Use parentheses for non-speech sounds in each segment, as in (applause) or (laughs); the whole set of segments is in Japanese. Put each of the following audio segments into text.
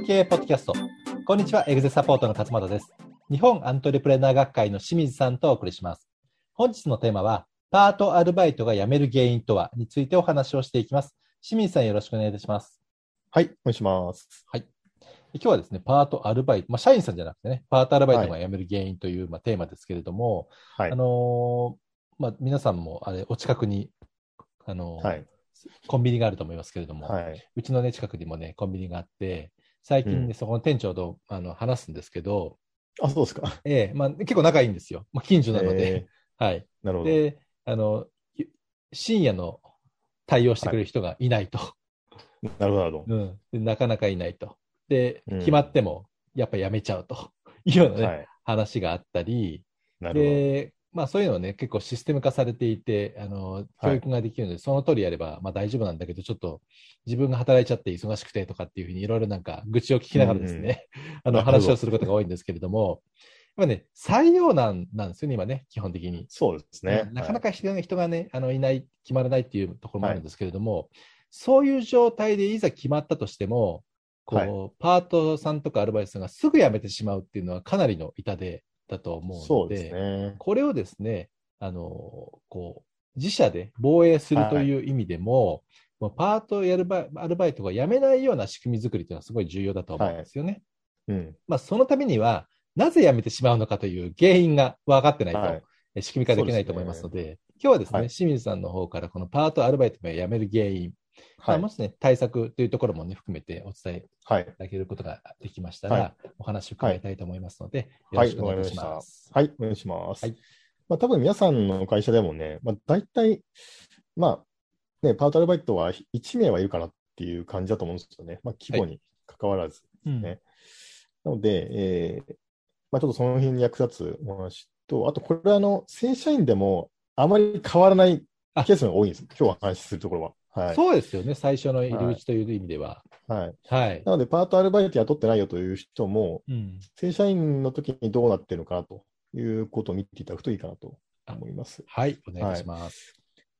本経営ポッドキャスト。こんにちは、エグゼサポートの勝又です。日本アントレプレナー学会の清水さんとお送りします。本日のテーマは、パートアルバイトが辞める原因とはについてお話をしていきます。清水さんよろしくお願いいたします。はい、お願いします。今日はですね、パートアルバイト、まあ、社員さんじゃなくてね、パートアルバイトが辞める原因という、まあ、テーマですけれども、はいあ。のーまあ、皆さんもあれお近くに、あのーはい。コンビニがあると思いますけれども、はい。うちのね、近くにもね、コンビニがあって、最近ね、うんそこの店長とあの話すんですけど、あ、そうですか。ええまあ、結構仲いいんですよ。まあ、近所なので。(laughs) はい。えーなるほど。で、あの、ゆ深夜の対応してくれる人がいないと。なるほど、なるほうんで。なかなかいないと。で、うん決まっても、やっぱやめちゃうというようなど。ね、はい。話があったり、なるで、まあそういうのはね、結構システム化されていて、あの、教育ができるので、その通りやれば、まあ大丈夫なんだけど、ちょっと自分が働いちゃって忙しくてとかっていうふうにいろいろなんか愚痴を聞きながらですね、(laughs) あのなるほど。話をすることが多いんですけれども、まあね、採用なんなんですよね、今ね、基本的に。そうですね。なかなか人が人がね、あのいない、決まらないっていうところもあるんですけれども、そういう状態でいざ決まったとしても、こう、はい。パートさんとかアルバイトさんがすぐ辞めてしまうっていうのはかなりの痛手だと思うので、そうですね。これをですね、あの、こう、自社で防衛するという意味でも、もうパートやるバイアルバイトが辞めないような仕組み作りというのはすごい重要だと思うんですよね。うん。まあ、そのためには、なぜ辞めてしまうのかという原因が分かってないと、はいえ仕組み化できないと思いますので、今日はですね、はい清水さんの方からこのパートアルバイトが辞める原因、まはいあも。しね、対策というところもね、含めてお伝えはい。いただけることができましたら、はいお話を伺いたいと思いますので、はいよろしくお願いいたします。はい。お願いします。はいまあ、多分皆さんの会社でもね、まあ、大体、まあ、ね、パートアルバイトは1名はいるかなっていう感じだと思うんですよね。まあ、規模に関わらず。うんねなので、えーまあ、ちょっとその辺に役立つお話と、あと、これはあの、正社員でもあまり変わらないあケースが多いんです。今日お話しするところは。はい。そうですよね、最初の入り口という意味では。はい。はい。なので、パートアルバイト雇ってないよという人も、うん正社員の時にどうなってるのかなということを見ていただくといいかなと思います。はい、お願いします。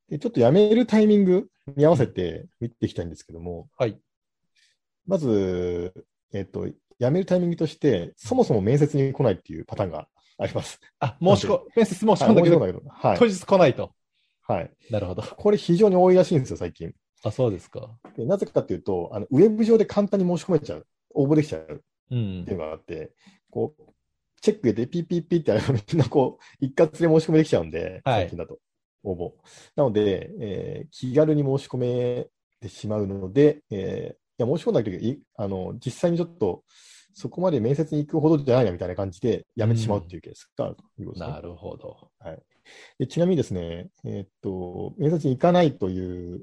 でちょっと辞めるタイミングに合わせて見ていきたいんですけども、はい。まず、えっと、辞めるタイミングとして、そもそも面接に来ないっていうパターンがあります。あ、申し込、面接申し込んだけどはい当。日来ないと。はい。なるほど。これ非常に多いらしいんですよ、最近。あ、そうですか。でなぜかというと、あのウェブ上で簡単に申し込めちゃう、応募できちゃううんっていうのがあって、こう、チェック入れて、ピッピッピッってやればみんなこう、一括で申し込みできちゃうんで、はい最近だと、応募。なので、えー気軽に申し込めてしまうので、えーいや、申し込んだけど、いあの、実際にちょっと、そこまで面接に行くほどじゃないなみたいな感じで、辞めてしまうっていうケースがあるということですね。なるほど。でちなみにですね、えーっと、面接に行かないという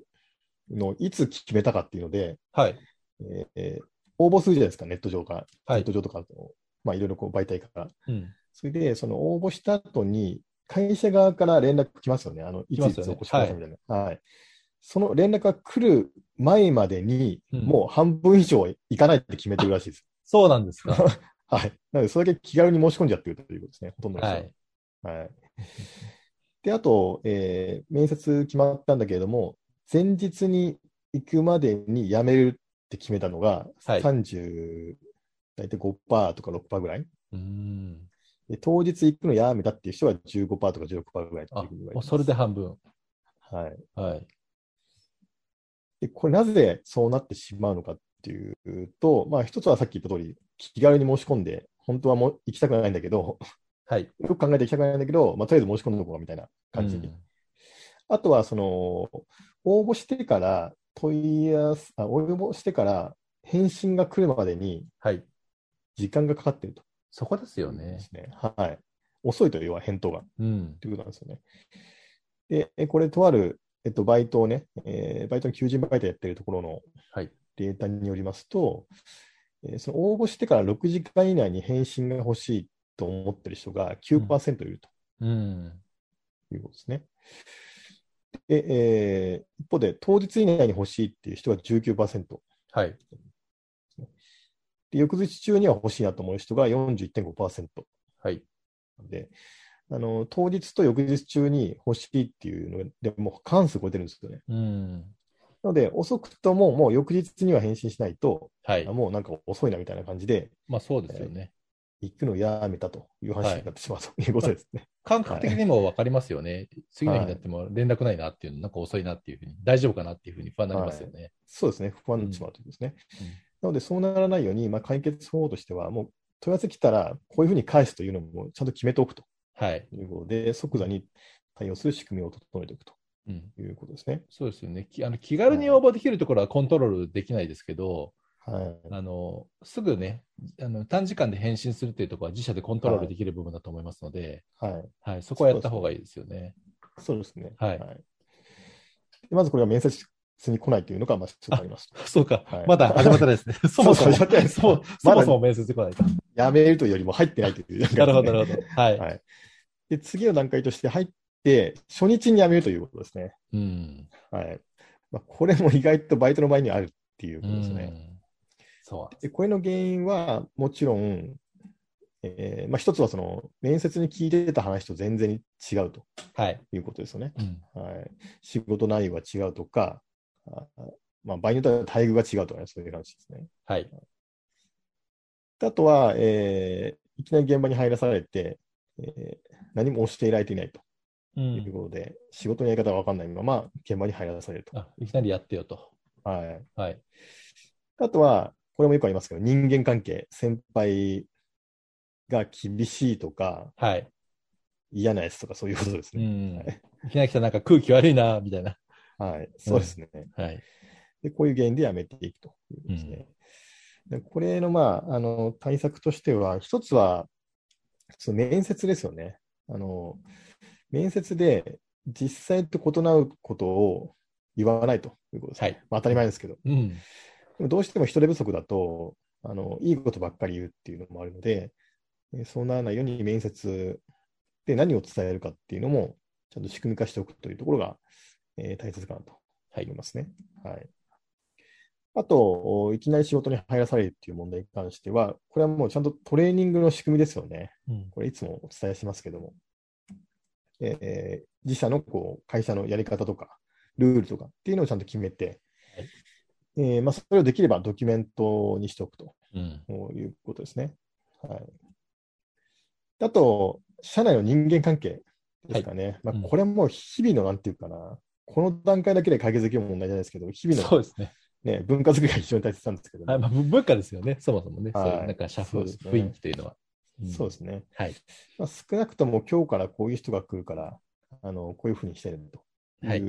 のをいつ決めたかっていうので、はい。えーえー応募するじゃないですか、ネット上から。はいネット上とかの、まあ、いろいろこう媒体から。うん。それで、その応募した後に、会社側から連絡来ますよね。あの、いついつ来ますよねお越しくださいみたいな。はい。その連絡が来る前までに、うんもう半分以上行かないって決めてるらしいです。そうなんですか。はい。なので、それだけ気軽に申し込んじゃってるということですね。ほとんどの人は。はいい。で、あと、えー面接決まったんだけれども、前日に行くまでに辞めるって決めたのが、はい30、大体5%とか6%ぐらい。うん。で当日行くのやめたっていう人は15%とか16%ぐらいっていあ、それで半分。はい。はい。で、これなぜそうなってしまうのかっていうと、まあ一つはさっき言った通り、気軽に申し込んで、本当はもう行きたくないんだけど、はい。よく考えて行きたくないんだけど、まあとりあえず申し込んでおこうみたいな感じに。うんあとは、その、応募してから問い合わせ、あ、応募してから返信が来るまでにはい。時間がかかっていると。そこですよでね。はい。遅いというは返答が。うん。ということなんですよね。で、えこれ、とある、えっと、バイトをね、えーバイトの求人バイトやってるところのはい。データによりますと、えーその応募してから6時間以内に返信が欲しいと思ってる人が9%いるとうん。いうことですね。で、えー一方で、当日以内に欲しいっていう人が19%。はい。で、翌日中には欲しいなと思う人が41.5%はい。で、あの、当日と翌日中に欲しいっていうので、もう関数超えてるんですよね。うん。ななので、遅くとももう翌日には返信しないと、はい。もうなんか遅いなみたいな感じで、まあそうですよね。行くのをやめたという話になってしまうということですね。感覚的にも分かりますよね。次の日になっても連絡ないなっていうの、なんか遅いなっていうふうに、大丈夫かなっていうふうに不安になりますよね。そうですね、不安になってしまうということですね。なので、そうならないように、まあ、解決方法としては、もう問い合わせ来たら、こういうふうに返すというのもちゃんと決めておくとはい。いうことで、即座に対応する仕組みを整えておくとうん。いうことですね。そうですよね。きあの気軽に応募できるところはコントロールできないですけど、はい。あのすぐねあの、短時間で返信するっていうところは自社でコントロールできる部分だと思いますので、はい。はい、そこはやった方がいいですよね。そうですね。はいでまずこれは面接に来ないというのが、まあ、一つあります。そうか、はいまだ始まってないですね。(laughs) そもそも、そそもそも面接来ないか。やめるというよりも入ってないという、なるほど、なるほど。はい。はい。で、次の段階として入って、初日に辞めるということですね。うん。はい。まあ、これも意外とバイトの場合にはあるっていうことですね。うんそうでこれの原因は、もちろん、えーまあ、一つはその面接に聞いてた話と全然違うとはい。いうことですよね。うん。はい、仕事内容が違うとか、あまあ、場合によっては待遇が違うとかね、そういう話ですね。はい。であとは、えーいきなり現場に入らされて、えー何も教えられていないとう。いうんことで、仕事のやり方が分かんないまま現場に入らされると。あ、いきなりやってよと。はい、はい。あとは、これもよくありますけど、人間関係、先輩が厳しいとか、はい。嫌なやつとか、そういうことですうね。ん。はいいきなり来たらなんか空気悪いな、みたいな。はい、そうですね。はい。で、こういう原因でやめていくということですね。でこれの、まあ、あの対策としては、一つは、その面接ですよね。あの面接で実際と異なることを言わないということです、ね。はい。まあ、当たり前ですけど。うん。どうしても人手不足だとあの、いいことばっかり言うっていうのもあるので、えーそうならないように面接で何を伝えるかっていうのも、ちゃんと仕組み化しておくというところが、えー大切かなとはい思いますね。はい。あと、おいきなり仕事に入らされるっていう問題に関しては、これはもうちゃんとトレーニングの仕組みですよね。うん。これいつもお伝えしますけども、えー自社のこう会社のやり方とか、ルールとかっていうのをちゃんと決めて、はいえーまあ、それをできればドキュメントにしておくとうん。いうことですね。はい、あと、社内の人間関係ですかね。うんまあ、これはもう日々のなんていうかな、この段階だけで解決できる問題じゃないですけど、日々の、そうですね。ね、文化づくりが非常に大切なんですけども、はいまあ、ぶ文化ですよね、そもそもね。はいそういうなんか社風、ね雰囲気というのは。んそうですね。はい。まあ、少なくとも今日からこういう人が来るから、あのこういうふうにしてるという、はい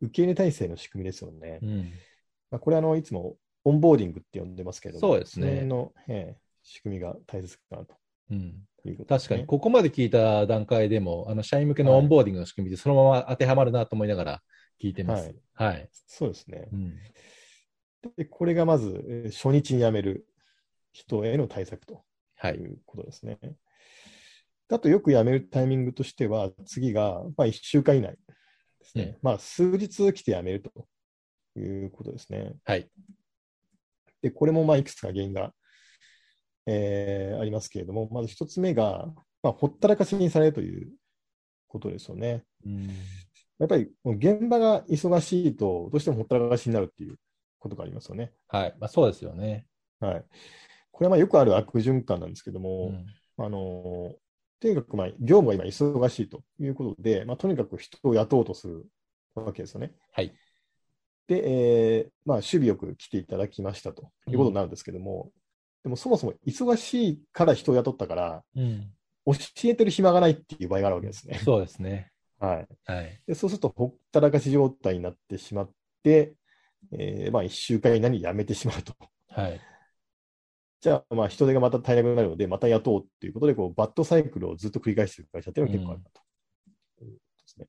受け入れ体制の仕組みですよね。うん。まあ、これあの、いつもオンボーディングって呼んでますけども、そうですねその仕組みが大切かなとうん。ね、確かに、ここまで聞いた段階でも、あの社員向けのオンボーディングの仕組みでそのまま当てはまるなと思いながら聞いてます。はい。そうですね。うん。で、これがまず、えー初日に辞める人への対策とはいい。うことですね。あと、よく辞めるタイミングとしては、次が、まあ、1週間以内ですね。うんまあ、数日来て辞めるということですね。はい。で、これもまあいくつか原因が、えーありますけれども、まず一つ目が、まあ、ほったらかしにされるということですよね。うん。やっぱり現場が忙しいと、どうしてもほったらかしになるっていうことがありますよね。はい。まあ、そうですよね。はい。これはまあよくある悪循環なんですけどうも、ん。あのーとにかくまあ業務が今忙しいということで、まあ、とにかく人を雇おうとするわけですよね。はい。で、えーまあ、守備よく来ていただきましたということになるんですけども、でもそもそも忙しいから人を雇ったから、うん。教えてる暇がないっていう場合があるわけですね。そうですね。はい、はい。でそうすると、ほったらかし状態になってしまって、えーまあ、1週間以内に辞めてしまうと。はい。じゃあ、まあ、人手がまた足りなくなるので、また雇おうということで、こうバッドサイクルをずっと繰り返している会社っていうのが結構あるなと。いうことですね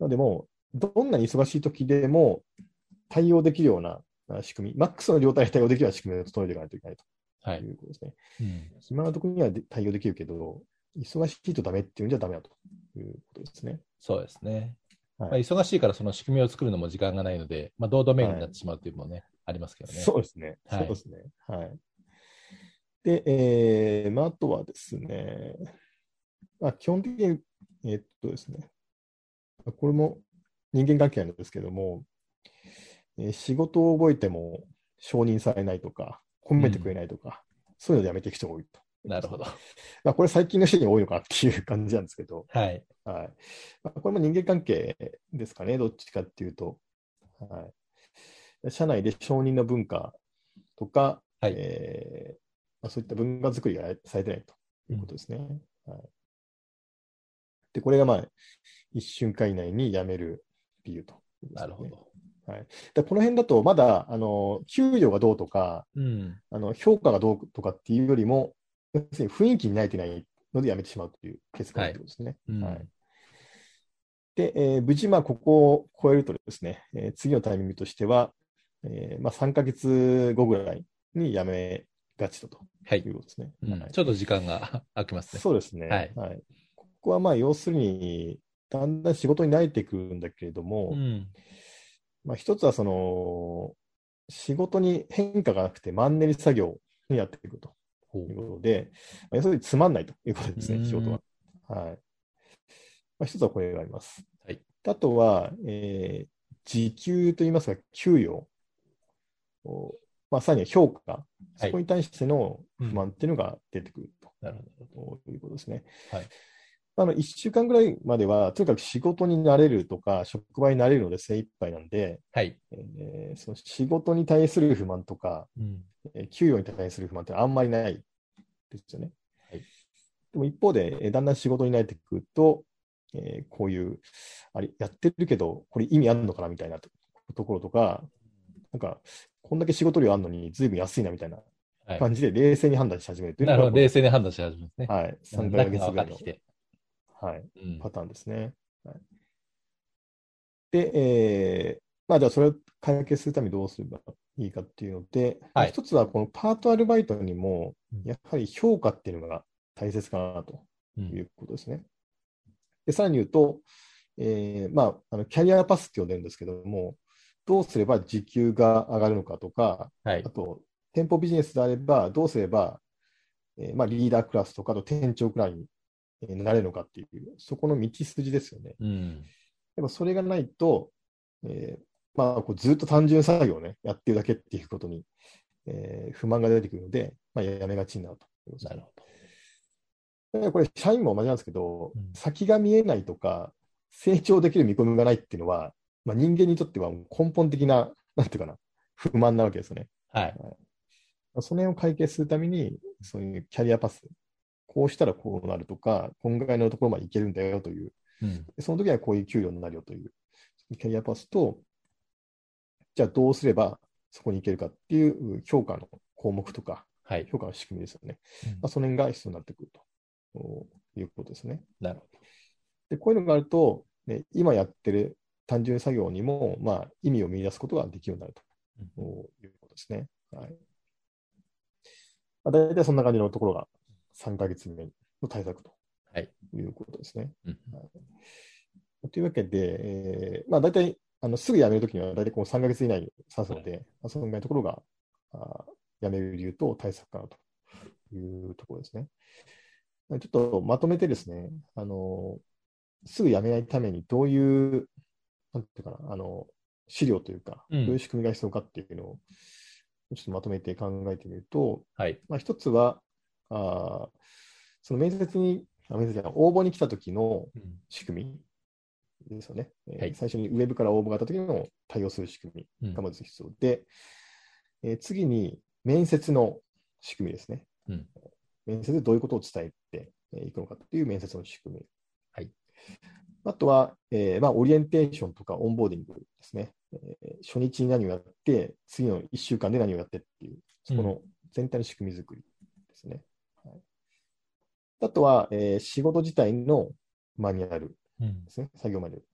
なので、もう、どんなに忙しい時でも対応できるようなあ仕組み、マックスの状態で対応できるような仕組みを整えていかないといけないとはい。いうことですね。うん。暇なところにはで対応できるけど、忙しいとダメっていうんじゃダメだということですね。そうですね。はいまあ、忙しいからその仕組みを作るのも時間がないので、まあ、堂々巡りになってしまうというのもね、ありますけどね。そうですね。はいそうですね。はい。で、えーまあ、あとはですね、まあ、基本的に、えーっとですね、これも人間関係なんですけども、えー仕事を覚えても承認されないとか、褒めてくれないとか、そういうので辞めていく人が多いと。なるほど。まあ、これ最近の人に多いのかなっていう感じなんですけど、はい。はい。まあ、これも人間関係ですかね、どっちかっていうと。はい。社内で承認の文化とか、はいえーまあ、そういった文化作りがされてないということですね。はい、で、これがまあ、一瞬間以内に辞める理由ということね、なるほど。でこの辺だと、まだ、あの、給与がどうとか、うん。あの、評価がどうとかっていうよりも、要するに雰囲気に慣れてないので辞めてしまうというケースがあるとですね。うんはい。で、えー無事、まあ、ここを超えるとですね、えー次のタイミングとしては、えーまあ、3ヶ月後ぐらいに辞めがちだとはいい。うことですね。うんはいちょっと時間が (laughs) 空きますね。そうですね。はいここはまあ、要するに、だんだん仕事に慣れてくるんだけれども、うん。まあ、一つはその、仕事に変化がなくてマンネリ作業にやっていくとほいうことで、まあ、要するにつまんないということですね、うん仕事は。はい。まあ、一つはこれがあります。はいあとは、えー時給といいますか、給与を、まあ、さらには評価、そこに対しての不満っていうのが出てくるなるほど。ということですね。はいあの1週間ぐらいまでは、とにかく仕事になれるとか、職場になれるので精一杯なんで、はい。えーその仕事に対する不満とか、うん。えー給与に対する不満ってあんまりないですよね。はいでも一方で、えーだんだん仕事に慣れてくると、えーこういう、あれ、やってるけど、これ意味あるのかなみたいなとところとか、なんか、こんだけ仕事量あるのに、ずいぶん安いなみたいなはい。感じで、冷静に判断し始めるというなるほど。冷静に判断し始めますね。はい、3ヶ月ぐらいの。はい、うんパターンですね。はい、で、えーまあ、じゃあそれを解決するためにどうすればいいかっていうので、はい一つはこのパートアルバイトにもうん、やはり評価っていうのが大切かなとうんいうことですね。で、さらに言うと、えーまあ、あのキャリアパスって呼んでるんですけども、どうすれば時給が上がるのかとか、はいあ。と、店舗ビジネスであれば、どうすれば、えーまあ、リーダークラスとか、あと店長くらいにえーなれるのかっていう、そこの道筋ですよね。うん。でもそれがないと、えーまあ、こうずっと単純作業をね、やってるだけっていうことに、えー不満が出てくるので、まあ、やめがちになるとなるほだからこれ、社員も同じなんですけど、うん先が見えないとか、成長できる見込みがないっていうのは、まあ、人間にとっては根本的な、なんていうかな、不満なわけですよね。ど。はい。その辺を解決するために、そういうキャリアパス、こうしたらこうなるとか、今回のところまでいけるんだよという、うん。でその時はこういう給料になるよという、キャリアパスと、じゃあどうすればそこに行けるかっていう評価の項目とか、はい。評価の仕組みですよね。うんまあ、その辺が必要になってくるということですね。なるほで、こういうのがあると、ね、今やってる単純作業にも、まあ、意味を見出すことができるようになるということですね。はい。まあ、大体そんな感じのところが3ヶ月目の対策とはいいうことですね。うんはい、というわけで、えーまあ、大体あのすぐ辞めるときには大体こう3ヶ月以内に指すので、まあ、そのぐらいのところがあー辞める理由と対策かなというところですね。ちょっとまとめてですね、あのすぐ辞めないためにどういう、なんていうかな、あの資料というか、うんどういう仕組みが必要かっていうのを、ちょっとまとめて考えてみると、はい。まあ、一つは、あーその面接に、あ面接応募に来た時のうん仕組みですよね。えーはい最初にウェブから応募があった時の対応する仕組みがまず必要で、えー次に面接の仕組みですね。うん面接でどういうことを伝えてえーいくのかという面接の仕組み。はいあとは、えーまあ、オリエンテーションとかオンボーディングですね。えー初日に何をやって、次の1週間で何をやってっていう、そこの全体の仕組み作りですね。はい、あとは、えー仕事自体のマニュアルうんですね、作業マニュアル。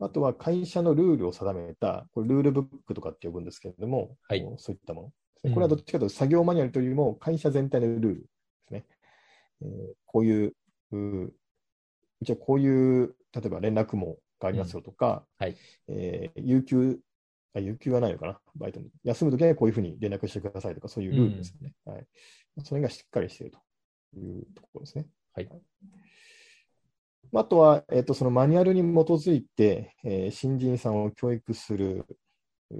あとは会社のルールを定めた、これルールブックとかって呼ぶんですけれども、はいそういったものですうんね。これはどっちかというと作業マニュアルというよりも会社全体のルールですね。えーこういう、うー一応こういう、例えば連絡網がありますよとか、はいえー有給、あ、有給はないのかな、バイトに。休むときはこういうふうに連絡してくださいとか、そういうルールですよね。はい。それがしっかりしているというところですね。はいあとは、えっと、そのマニュアルに基づいて、えー新人さんを教育する、う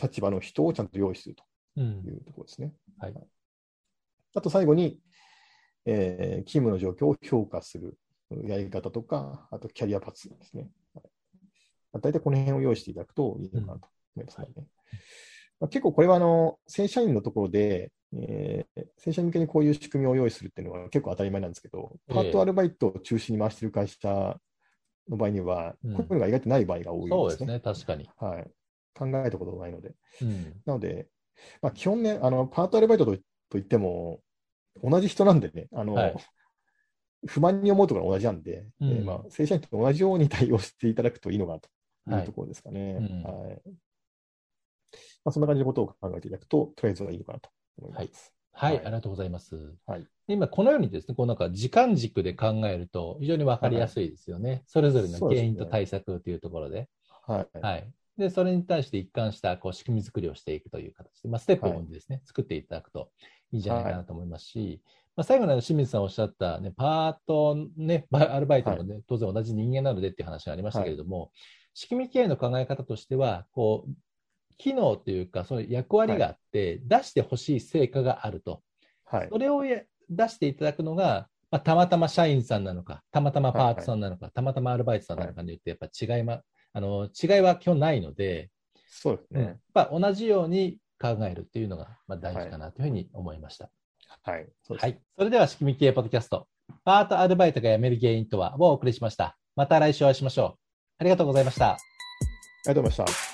立場の人をちゃんと用意するとうんいうところですね。はいあと最後に、えー勤務の状況を評価するやり方とか、あとキャリアパスですね。はいまあ大体この辺を用意していただくといいのかなと思いますね。まあ、結構これはあの正社員のところで、えー正社員向けにこういう仕組みを用意するっていうのは結構当たり前なんですけど、ええパートアルバイトを中心に回している会社の場合には、うんこういうのが意外とない場合が多いんでね。そうですすね、確かに。はい、考えたことがないので。うん。なので、まあ、基本ね、あのパートアルバイトとといっても、同じ人なんでね、あのはい不満に思うところが同じなんで、うんえーまあ、正社員と同じように対応していただくといいのかなといはいうところですかね。うんはいまあ、そんな感じのことを考えていただくと、とりあえずはいいのかなと思います。はい、はいありがとうございます。はい今、このようにですね、こうなんか時間軸で考えると非常にわかりやすいですよね。それぞれの原因と対策というところで。はい。はい。で、それに対して一貫したこう仕組み作りをしていくという形で、まあ、ステップを踏んでですね、作っていただくといいんじゃないかなと思いますし、まあ、最後の清水さんおっしゃった、ね、パート、ね、バアルバイトもね、当然同じ人間なのでっていう話がありましたけれども、仕組み経営の考え方としては、こう、機能というか、その役割があって、出してほしい成果があると。はい。それをや出していただくのが、まあ、たまたま社員さんなのか、たまたまパートさんなのか、たまたまアルバイトさんなのかによって、やっぱ違いま、あの、違いは基本ないので、そうですね。うんやっぱ同じように考えるっていうのが、まあ、大事かなというふうに思いました。はい。そうですはい。それでは、仕組み系ポッドキャスト、パートアルバイトが辞める原因とはをお送りしました。また来週お会いしましょう。ありがとうございました。ありがとうございました。